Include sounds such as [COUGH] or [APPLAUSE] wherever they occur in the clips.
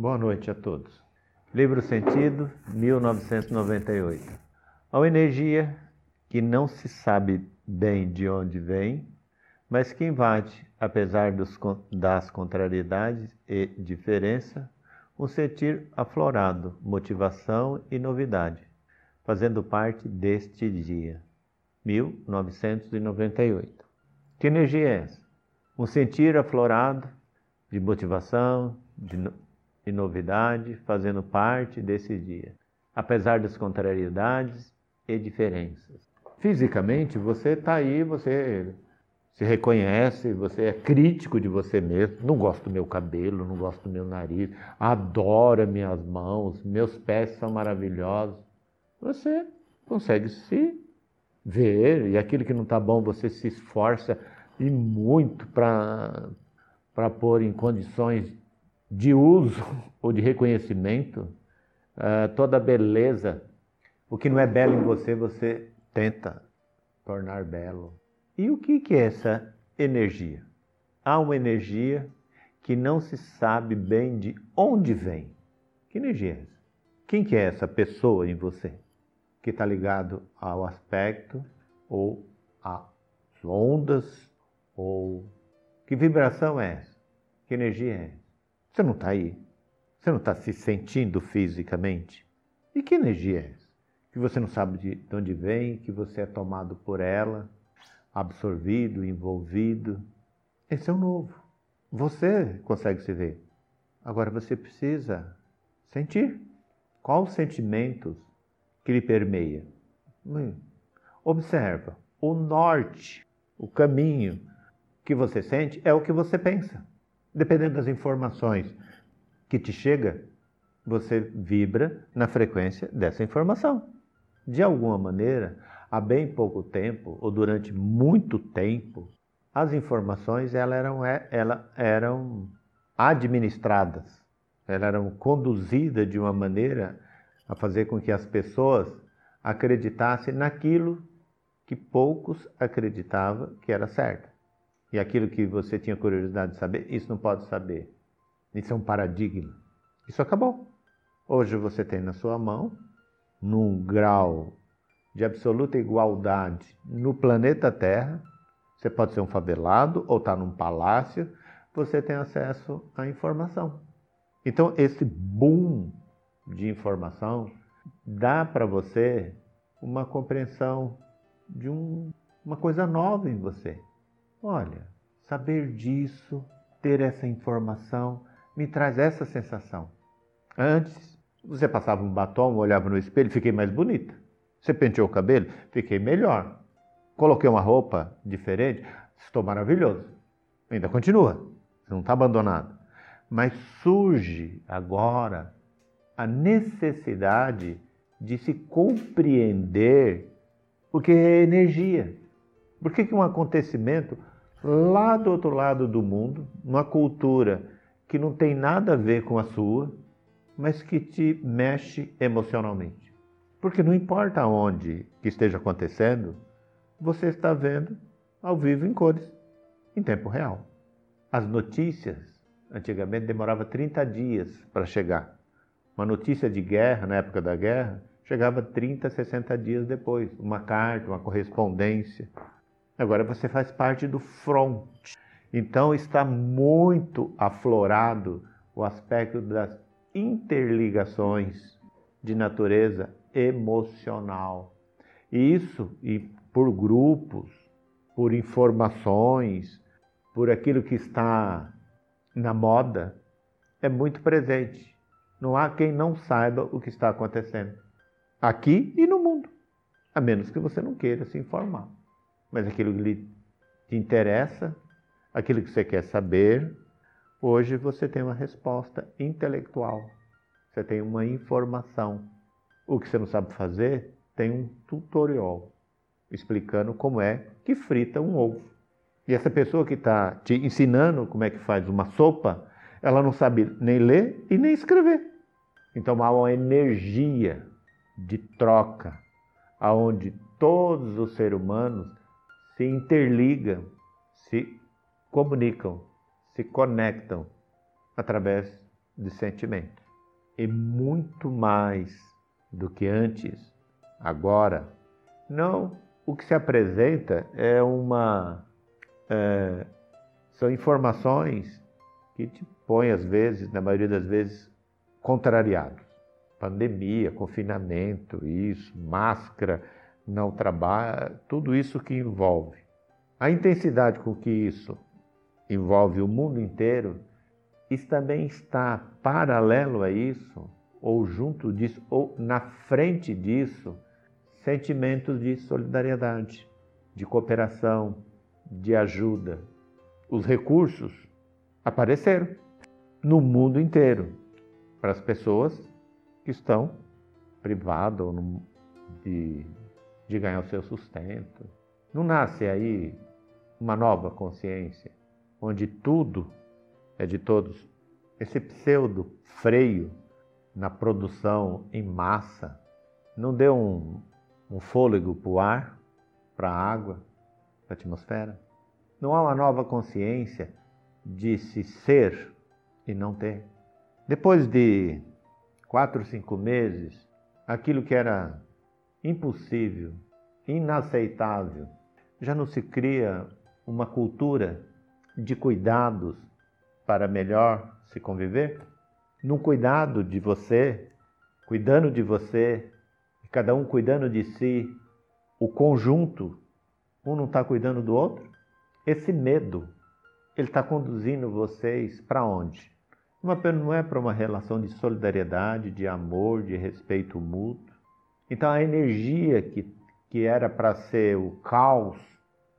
Boa noite a todos. Livro Sentido, 1998. A energia que não se sabe bem de onde vem, mas que invade, apesar dos, das contrariedades e diferença, um sentir aflorado, motivação e novidade, fazendo parte deste dia. 1998. Que energia é essa? Um sentir aflorado de motivação, de e novidade, fazendo parte desse dia, apesar das contrariedades e diferenças. Fisicamente, você está aí, você se reconhece, você é crítico de você mesmo. Não gosto do meu cabelo, não gosto do meu nariz, adoro minhas mãos, meus pés são maravilhosos. Você consegue se ver e aquilo que não está bom você se esforça e muito para pôr em condições de uso [LAUGHS] ou de reconhecimento, uh, toda a beleza. O que não é belo em você, você tenta tornar belo. E o que, que é essa energia? Há uma energia que não se sabe bem de onde vem. Que energia é essa? Quem que é essa pessoa em você? Que está ligado ao aspecto ou às ondas ou que vibração é essa? Que energia é essa? Você não está aí? Você não está se sentindo fisicamente? E que energia é essa? Que você não sabe de onde vem, que você é tomado por ela, absorvido, envolvido. Esse é o novo. Você consegue se ver. Agora você precisa sentir. Quais os sentimentos que lhe permeia? Hum. Observa. O norte, o caminho que você sente é o que você pensa. Dependendo das informações que te chega, você vibra na frequência dessa informação. De alguma maneira, há bem pouco tempo, ou durante muito tempo, as informações elas eram, é, elas eram administradas, elas eram conduzidas de uma maneira a fazer com que as pessoas acreditassem naquilo que poucos acreditavam que era certo. E aquilo que você tinha curiosidade de saber, isso não pode saber. Isso é um paradigma. Isso acabou. Hoje você tem na sua mão, num grau de absoluta igualdade no planeta Terra, você pode ser um favelado ou estar tá num palácio, você tem acesso à informação. Então, esse boom de informação dá para você uma compreensão de um, uma coisa nova em você. Olha, saber disso, ter essa informação, me traz essa sensação. Antes, você passava um batom, olhava no espelho, fiquei mais bonita. Você penteou o cabelo, fiquei melhor. Coloquei uma roupa diferente, estou maravilhoso. Ainda continua, você não está abandonado. Mas surge agora a necessidade de se compreender o que é energia. Por que, que um acontecimento lá do outro lado do mundo, uma cultura que não tem nada a ver com a sua, mas que te mexe emocionalmente. Porque não importa onde que esteja acontecendo, você está vendo ao vivo em cores, em tempo real. As notícias, antigamente, demorava 30 dias para chegar. Uma notícia de guerra, na época da guerra, chegava 30, 60 dias depois. Uma carta, uma correspondência. Agora você faz parte do front. Então está muito aflorado o aspecto das interligações de natureza emocional. Isso e por grupos, por informações, por aquilo que está na moda, é muito presente. Não há quem não saiba o que está acontecendo aqui e no mundo, a menos que você não queira se informar mas aquilo que lhe te interessa, aquilo que você quer saber, hoje você tem uma resposta intelectual, você tem uma informação. O que você não sabe fazer, tem um tutorial explicando como é que frita um ovo. E essa pessoa que está te ensinando como é que faz uma sopa, ela não sabe nem ler e nem escrever. Então há uma energia de troca, aonde todos os seres humanos se interligam, se comunicam, se conectam através de sentimentos. E muito mais do que antes, agora, não o que se apresenta é uma. É, são informações que te põem, às vezes, na maioria das vezes, contrariados. Pandemia, confinamento, isso, máscara, não trabalho, tudo isso que envolve. A intensidade com que isso envolve o mundo inteiro, isso também está paralelo a isso, ou junto disso, ou na frente disso, sentimentos de solidariedade, de cooperação, de ajuda. Os recursos apareceram no mundo inteiro para as pessoas que estão privadas de, de ganhar o seu sustento. Não nasce aí uma nova consciência, onde tudo é de todos. Esse pseudo freio na produção em massa não deu um, um fôlego para o ar, para a água, para a atmosfera. Não há uma nova consciência de se ser e não ter. Depois de quatro, cinco meses, aquilo que era impossível, inaceitável, já não se cria uma cultura de cuidados para melhor se conviver? Num cuidado de você, cuidando de você, cada um cuidando de si, o conjunto, um não está cuidando do outro? Esse medo, ele está conduzindo vocês para onde? não é para uma relação de solidariedade, de amor, de respeito mútuo. Então a energia que, que era para ser o caos,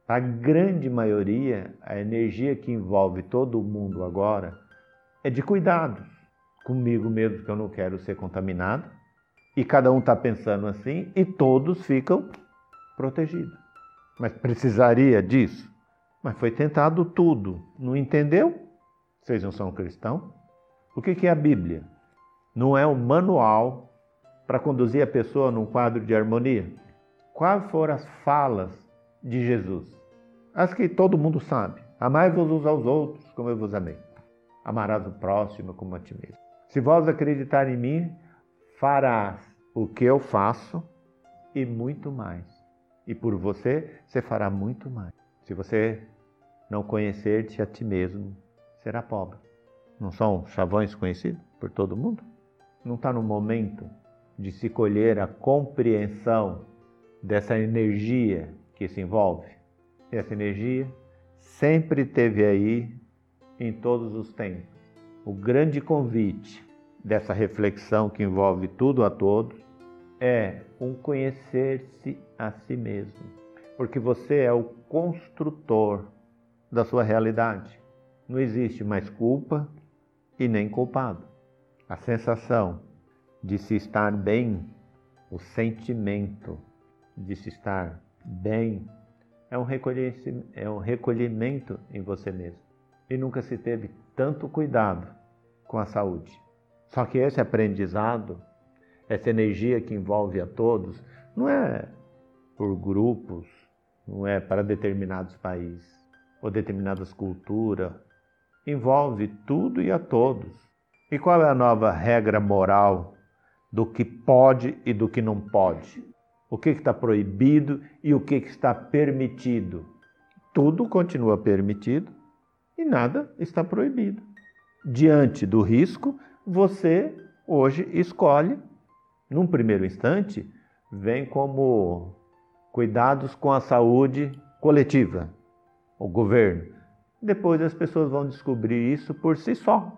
a grande maioria, a energia que envolve todo o mundo agora, é de cuidados. Comigo mesmo, que eu não quero ser contaminado, e cada um está pensando assim e todos ficam protegidos. Mas precisaria disso? Mas foi tentado tudo. Não entendeu? Vocês não são cristãos? O que é a Bíblia? Não é um manual para conduzir a pessoa num quadro de harmonia? Quais foram as falas de Jesus? As que todo mundo sabe. Amai-vos uns aos outros como eu vos amei. Amarás o próximo como a ti mesmo. Se vós acreditar em mim, farás o que eu faço e muito mais. E por você, você fará muito mais. Se você não conhecer-te a ti mesmo, será pobre. Não são chavões conhecidos por todo mundo? Não está no momento de se colher a compreensão dessa energia que se envolve? Essa energia sempre teve aí em todos os tempos. O grande convite dessa reflexão que envolve tudo a todos é um conhecer-se a si mesmo, porque você é o construtor da sua realidade. Não existe mais culpa e nem culpado. A sensação de se estar bem, o sentimento de se estar bem, é um, é um recolhimento em você mesmo. E nunca se teve tanto cuidado com a saúde. Só que esse aprendizado, essa energia que envolve a todos, não é por grupos, não é para determinados países ou determinadas culturas. Envolve tudo e a todos. E qual é a nova regra moral do que pode e do que não pode? O que está proibido e o que está permitido? Tudo continua permitido e nada está proibido. Diante do risco, você hoje escolhe, num primeiro instante, vem como cuidados com a saúde coletiva, o governo. Depois as pessoas vão descobrir isso por si só,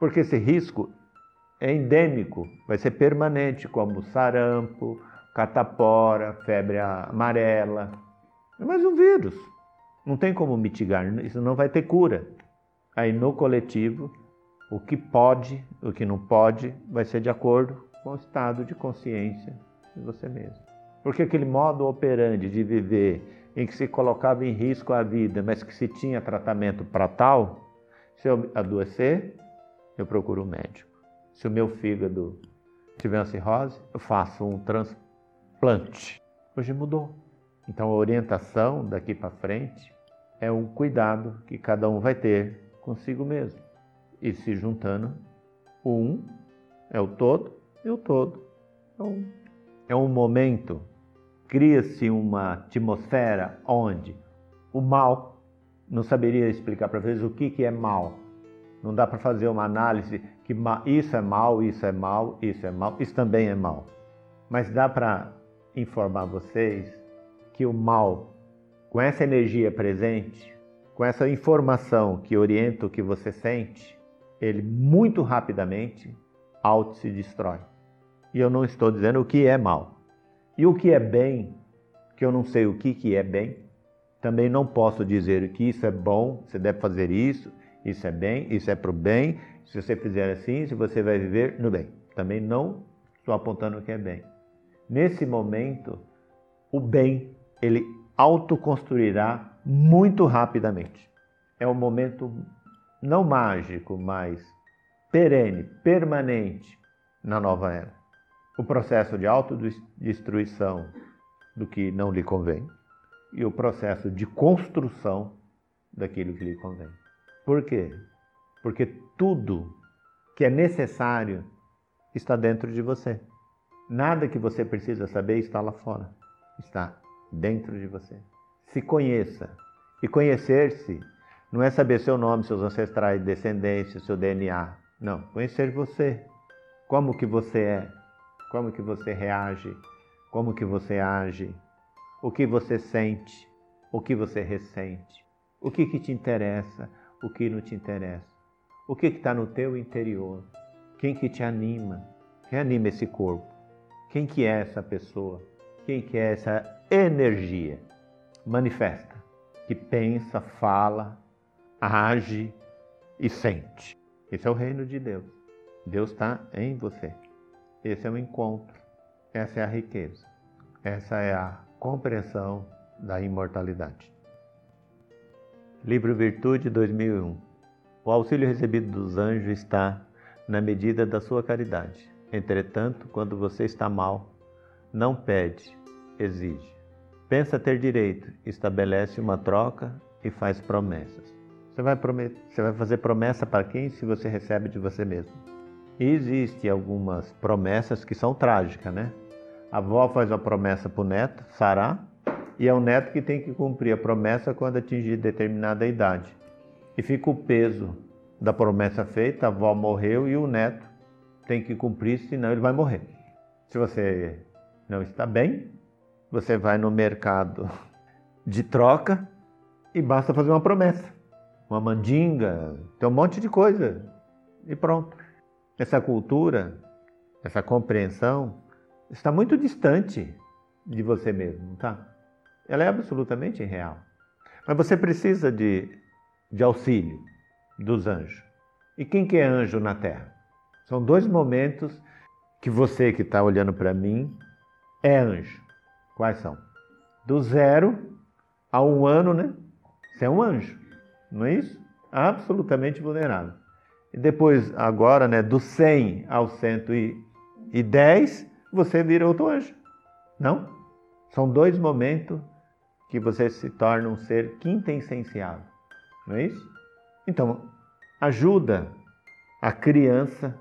porque esse risco é endêmico, vai ser permanente, como sarampo, catapora, febre amarela. É mais um vírus. Não tem como mitigar, isso não vai ter cura. Aí no coletivo o que pode, o que não pode, vai ser de acordo com o estado de consciência de você mesmo. Porque aquele modo operante de viver em que se colocava em risco a vida, mas que se tinha tratamento para tal, se eu adoecer, eu procuro um médico. Se o meu fígado tiver uma cirrose, eu faço um transplante. Hoje mudou. Então a orientação daqui para frente é um cuidado que cada um vai ter consigo mesmo e se juntando O um é o todo e o todo é um. É um momento, cria-se uma atmosfera onde o mal, não saberia explicar para vocês o que, que é mal. Não dá para fazer uma análise que isso é mal, isso é mal, isso é mal, isso também é mal. Mas dá para informar vocês que o mal, com essa energia presente, com essa informação que orienta o que você sente, ele muito rapidamente auto se destrói. E eu não estou dizendo o que é mal. E o que é bem, que eu não sei o que, que é bem, também não posso dizer que isso é bom, você deve fazer isso, isso é bem, isso é para o bem, se você fizer assim, você vai viver no bem. Também não estou apontando o que é bem. Nesse momento, o bem, ele autoconstruirá muito rapidamente. É um momento não mágico, mas perene, permanente na nova era. O processo de autodestruição do que não lhe convém e o processo de construção daquilo que lhe convém. Por quê? Porque tudo que é necessário está dentro de você. Nada que você precisa saber está lá fora, está dentro de você. Se conheça. E conhecer-se não é saber seu nome, seus ancestrais, descendência, seu DNA. Não, conhecer você. Como que você é, como que você reage, como que você age, o que você sente, o que você ressente, o que, que te interessa, o que não te interessa, o que está no teu interior, quem que te anima, quem anima esse corpo, quem que é essa pessoa, quem que é essa energia manifesta, que pensa, fala, age e sente. Esse é o reino de Deus. Deus está em você. Esse é o encontro. Essa é a riqueza. Essa é a compreensão da imortalidade. Livro Virtude 2001. O auxílio recebido dos anjos está na medida da sua caridade. Entretanto, quando você está mal, não pede, exige. Pensa ter direito, estabelece uma troca e faz promessas. Você vai, prometer, você vai fazer promessa para quem se você recebe de você mesmo? E existem algumas promessas que são trágicas, né? A avó faz uma promessa para o neto, Sará, e é o neto que tem que cumprir a promessa quando atingir determinada idade. E fica o peso da promessa feita, a avó morreu e o neto tem que cumprir, senão ele vai morrer. Se você não está bem, você vai no mercado de troca e basta fazer uma promessa uma mandinga, tem um monte de coisa e pronto. Essa cultura, essa compreensão está muito distante de você mesmo, tá? Ela é absolutamente irreal. Mas você precisa de, de auxílio dos anjos. E quem que é anjo na Terra? São dois momentos que você que está olhando para mim é anjo. Quais são? Do zero a um ano, né? Você é um anjo não é isso? Absolutamente vulnerável. E depois, agora, né, do 100 ao 110, você vira outro anjo. Não? São dois momentos que você se torna um ser quintessenciável. Não é isso? Então, ajuda a criança,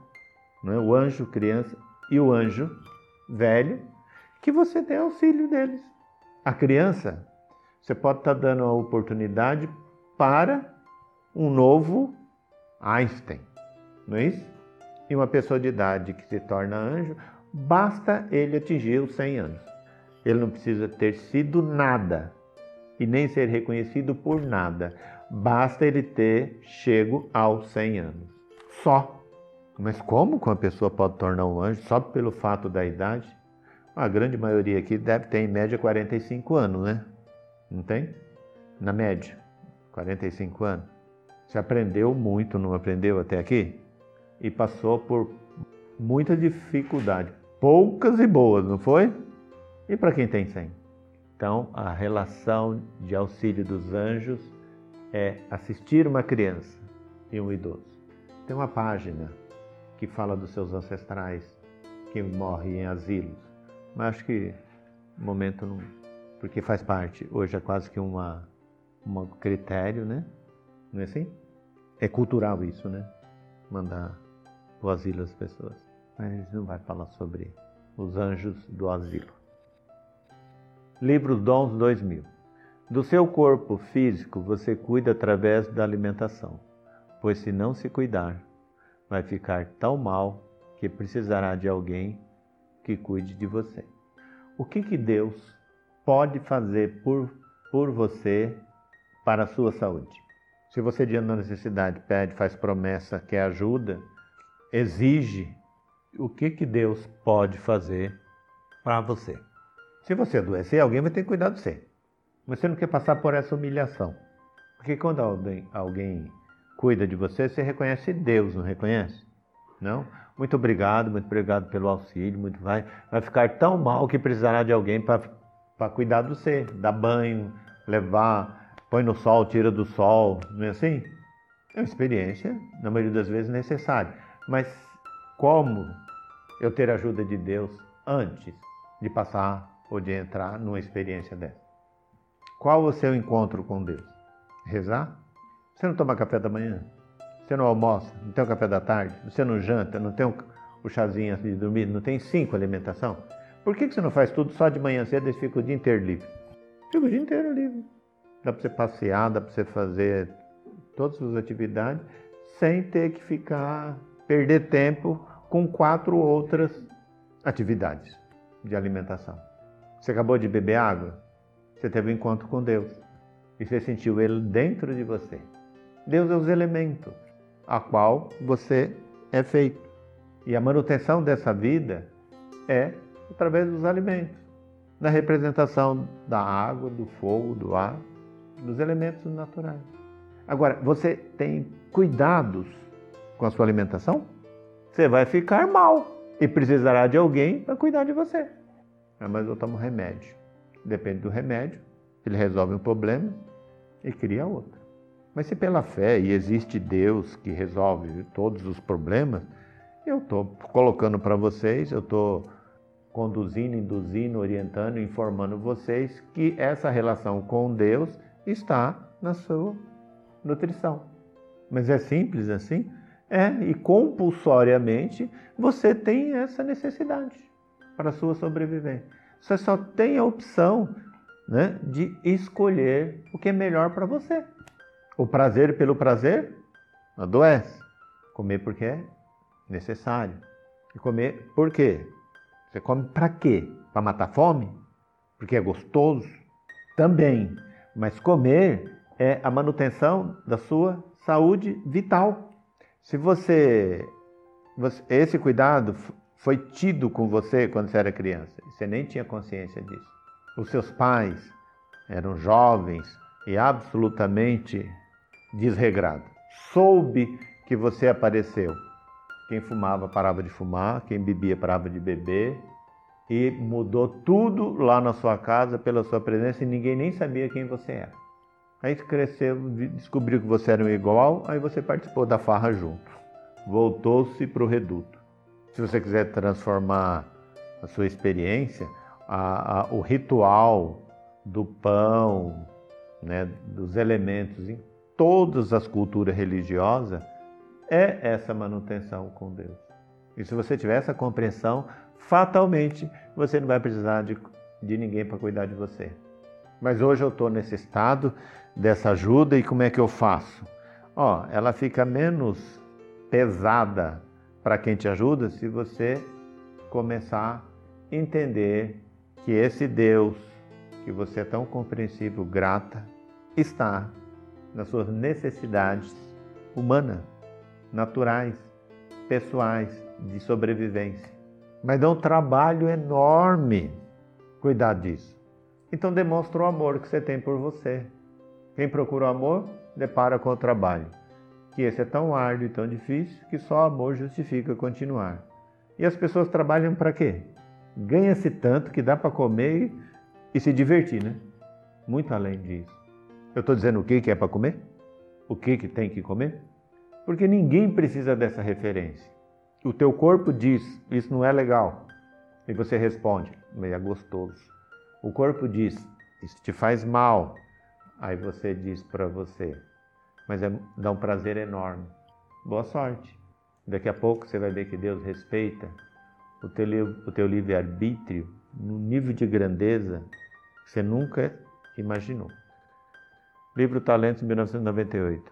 não é? o anjo criança e o anjo velho, que você dê auxílio deles. A criança, você pode estar dando a oportunidade para um novo Einstein, não é isso? E uma pessoa de idade que se torna anjo, basta ele atingir os 100 anos. Ele não precisa ter sido nada e nem ser reconhecido por nada. Basta ele ter chego aos 100 anos. Só. Mas como uma pessoa pode tornar um anjo só pelo fato da idade? A grande maioria aqui deve ter em média 45 anos, né? Não tem? Na média. 45 anos. Você aprendeu muito, não aprendeu até aqui? E passou por muita dificuldade, poucas e boas, não foi? E para quem tem 100? Então, a relação de auxílio dos anjos é assistir uma criança e um idoso. Tem uma página que fala dos seus ancestrais que morrem em asilos, mas acho que no momento não, porque faz parte, hoje é quase que uma um critério, né? Não é assim? É cultural isso, né? Mandar o asilo das pessoas. Mas não vai falar sobre os anjos do asilo. Livro Dons 2000. Do seu corpo físico você cuida através da alimentação, pois se não se cuidar, vai ficar tão mal que precisará de alguém que cuide de você. O que, que Deus pode fazer por, por você para a sua saúde? Se você, diante da necessidade, pede, faz promessa, quer ajuda, exige, o que, que Deus pode fazer para você? Se você adoecer, alguém vai ter que cuidar de você. Você não quer passar por essa humilhação. Porque quando alguém, alguém cuida de você, você reconhece Deus, não reconhece? Não? Muito obrigado, muito obrigado pelo auxílio, muito vai, vai ficar tão mal que precisará de alguém para cuidar de você, dar banho, levar, põe no sol, tira do sol, não é assim? É uma experiência, na maioria das vezes, necessária. Mas como eu ter a ajuda de Deus antes de passar ou de entrar numa experiência dessa? Qual o seu encontro com Deus? Rezar? Você não toma café da manhã? Você não almoça? Não tem o café da tarde? Você não janta? Não tem o chazinho de dormir? Não tem cinco alimentação? Por que você não faz tudo só de manhã cedo e fica o dia inteiro livre? Fica o dia inteiro livre. Dá para você passear, dá para você fazer todas as atividades sem ter que ficar, perder tempo com quatro outras atividades de alimentação. Você acabou de beber água? Você teve um encontro com Deus e você sentiu Ele dentro de você. Deus é os elementos a qual você é feito. E a manutenção dessa vida é através dos alimentos, da representação da água, do fogo, do ar, dos elementos naturais. Agora, você tem cuidados com a sua alimentação? Você vai ficar mal e precisará de alguém para cuidar de você. Ah, mas eu tomo remédio. Depende do remédio, ele resolve um problema e cria outro. Mas se pela fé e existe Deus que resolve todos os problemas, eu estou colocando para vocês, eu estou conduzindo, induzindo, orientando, informando vocês que essa relação com Deus está na sua nutrição. Mas é simples assim? É, e compulsoriamente você tem essa necessidade para sua sobrevivência. Você só tem a opção né, de escolher o que é melhor para você. O prazer pelo prazer adoece. Comer porque é necessário. E comer por quê? Você come para quê? Para matar fome? Porque é gostoso? Também. Mas comer é a manutenção da sua saúde vital. Se você, você esse cuidado foi tido com você quando você era criança, você nem tinha consciência disso. Os seus pais eram jovens e absolutamente desregrado. Soube que você apareceu. Quem fumava parava de fumar, quem bebia parava de beber e mudou tudo lá na sua casa pela sua presença e ninguém nem sabia quem você era. Aí cresceu, descobriu que você era um igual, aí você participou da farra junto. Voltou-se para o reduto. Se você quiser transformar a sua experiência, a, a, o ritual do pão, né, dos elementos em todas as culturas religiosas é essa manutenção com Deus. E se você tiver essa compreensão, fatalmente você não vai precisar de, de ninguém para cuidar de você. Mas hoje eu estou nesse estado dessa ajuda e como é que eu faço? Ó, ela fica menos pesada para quem te ajuda se você começar a entender que esse Deus que você é tão compreensível, grata, está nas suas necessidades humanas, naturais, pessoais, de sobrevivência. Mas dá um trabalho enorme cuidar disso. Então demonstra o amor que você tem por você. Quem procura o amor, depara com o trabalho. Que esse é tão árduo e tão difícil que só amor justifica continuar. E as pessoas trabalham para quê? Ganha-se tanto que dá para comer e se divertir, né? Muito além disso. Eu estou dizendo o que, que é para comer? O que, que tem que comer? Porque ninguém precisa dessa referência. O teu corpo diz, isso não é legal. E você responde, é gostoso. O corpo diz, isso te faz mal. Aí você diz para você, mas é, dá um prazer enorme. Boa sorte. Daqui a pouco você vai ver que Deus respeita o teu, o teu livre-arbítrio num nível de grandeza que você nunca imaginou. Livro Talentos, 1998.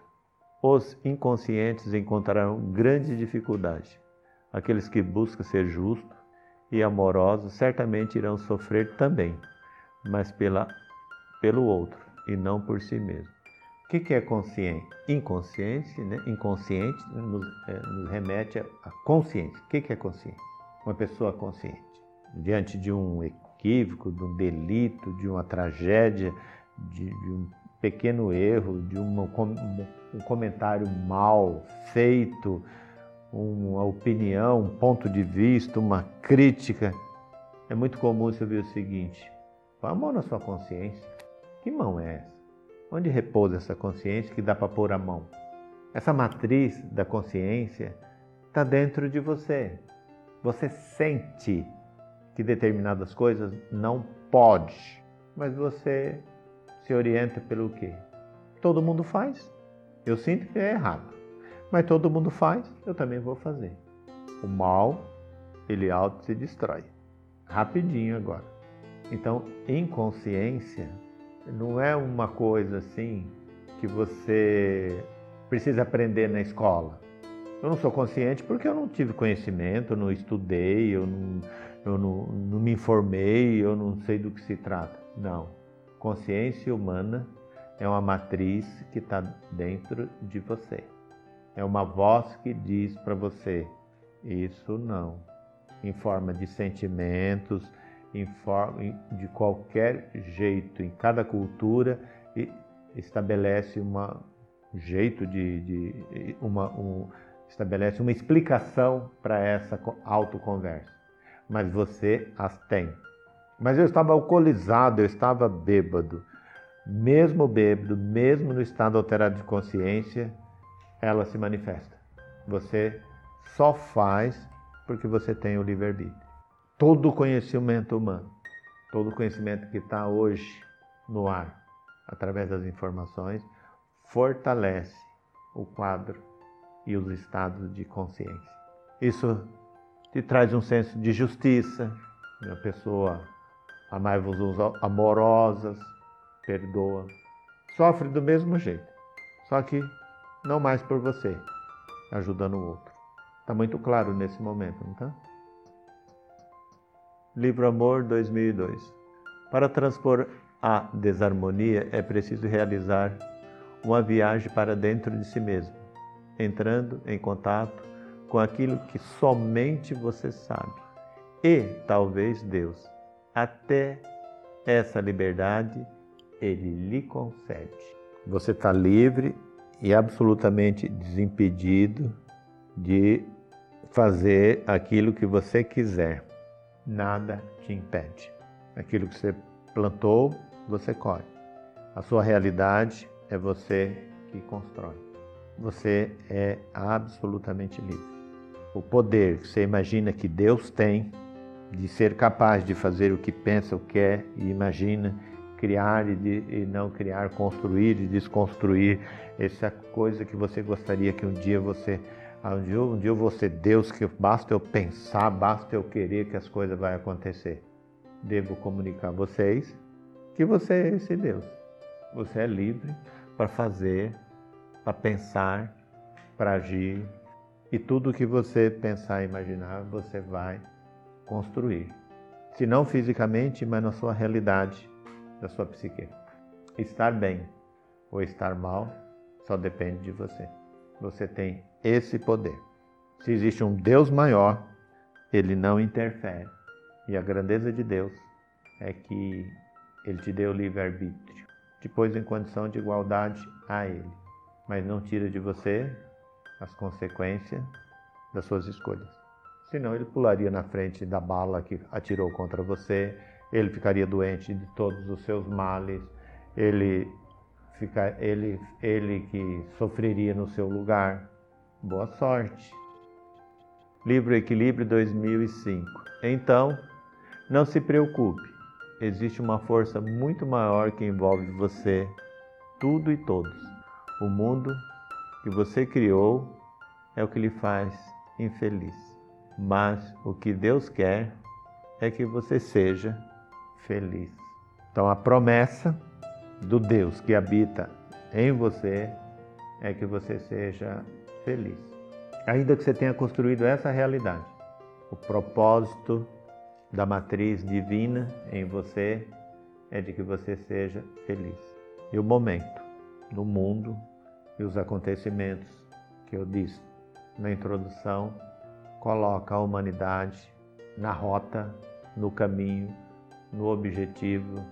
Os inconscientes encontrarão grande dificuldade. Aqueles que buscam ser justos e amorosos certamente irão sofrer também, mas pela, pelo outro e não por si mesmo. Que, que é consciente? Inconsciente, né? Inconsciente nos, é, nos remete à consciência. O que, que é consciente? Uma pessoa consciente. Diante de um equívoco, de um delito, de uma tragédia, de, de um pequeno erro, de uma, um comentário mal feito, uma opinião, um ponto de vista, uma crítica. É muito comum você ouvir o seguinte: põe a mão na sua consciência. Que mão é essa? Onde repousa essa consciência que dá para pôr a mão? Essa matriz da consciência está dentro de você. Você sente que determinadas coisas não pode, mas você se orienta pelo quê? Todo mundo faz. Eu sinto que é errado. Mas todo mundo faz, eu também vou fazer. O mal, ele auto se destrói. Rapidinho agora. Então, inconsciência não é uma coisa assim que você precisa aprender na escola. Eu não sou consciente porque eu não tive conhecimento, eu não estudei, eu não, eu não, não me informei, eu não sei do que se trata. Não. Consciência humana é uma matriz que está dentro de você. É uma voz que diz para você: isso não. Em forma de sentimentos, forma, de qualquer jeito, em cada cultura, estabelece uma, um jeito de, de uma, um, estabelece uma explicação para essa autoconversa. Mas você as tem. Mas eu estava alcoolizado, eu estava bêbado. Mesmo bêbado, mesmo no estado alterado de consciência, ela se manifesta. Você só faz porque você tem o livre-arbítrio. Todo o conhecimento humano, todo o conhecimento que está hoje no ar, através das informações, fortalece o quadro e os estados de consciência. Isso te traz um senso de justiça, a pessoa amai-vos amorosas, perdoa, sofre do mesmo jeito, só que não mais por você, ajudando o outro. Está muito claro nesse momento, não está? Livro Amor 2002. Para transpor a desarmonia é preciso realizar uma viagem para dentro de si mesmo, entrando em contato com aquilo que somente você sabe e talvez Deus. Até essa liberdade ele lhe concede. Você está livre e absolutamente desimpedido de fazer aquilo que você quiser. Nada te impede. Aquilo que você plantou, você colhe. A sua realidade é você que constrói. Você é absolutamente livre. O poder que você imagina que Deus tem de ser capaz de fazer o que pensa, o que quer e imagina, criar e, de, e não criar, construir e desconstruir, essa coisa que você gostaria que um dia você, um dia, um eu vou ser Deus, que basta eu pensar, basta eu querer que as coisas vão acontecer. Devo comunicar a vocês que você é esse Deus. Você é livre para fazer, para pensar, para agir. E tudo que você pensar e imaginar, você vai construir. Se não fisicamente, mas na sua realidade, da sua psique. Estar bem ou estar mal só depende de você. Você tem esse poder. Se existe um Deus maior, ele não interfere. E a grandeza de Deus é que ele te deu livre-arbítrio, te pôs em condição de igualdade a ele, mas não tira de você as consequências das suas escolhas. Senão ele pularia na frente da bala que atirou contra você, ele ficaria doente de todos os seus males, ele, ele, ele que sofreria no seu lugar. Boa sorte. Livro Equilíbrio 2005. Então, não se preocupe, existe uma força muito maior que envolve você, tudo e todos. O mundo que você criou é o que lhe faz infeliz. Mas o que Deus quer é que você seja feliz. Então a promessa do Deus que habita em você é que você seja feliz. Ainda que você tenha construído essa realidade, o propósito da matriz divina em você é de que você seja feliz. E o momento do mundo e os acontecimentos que eu disse na introdução coloca a humanidade na rota, no caminho, no objetivo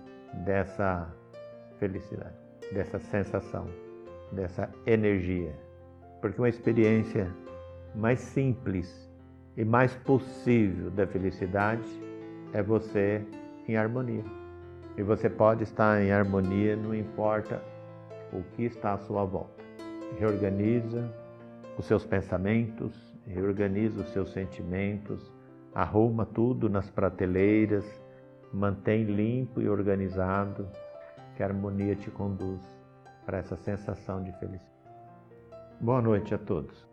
dessa felicidade, dessa sensação, dessa energia. Porque uma experiência mais simples e mais possível da felicidade é você em harmonia. E você pode estar em harmonia, não importa o que está à sua volta. Reorganiza os seus pensamentos, reorganiza os seus sentimentos, arruma tudo nas prateleiras, mantém limpo e organizado, que a harmonia te conduz para essa sensação de felicidade. Boa noite a todos.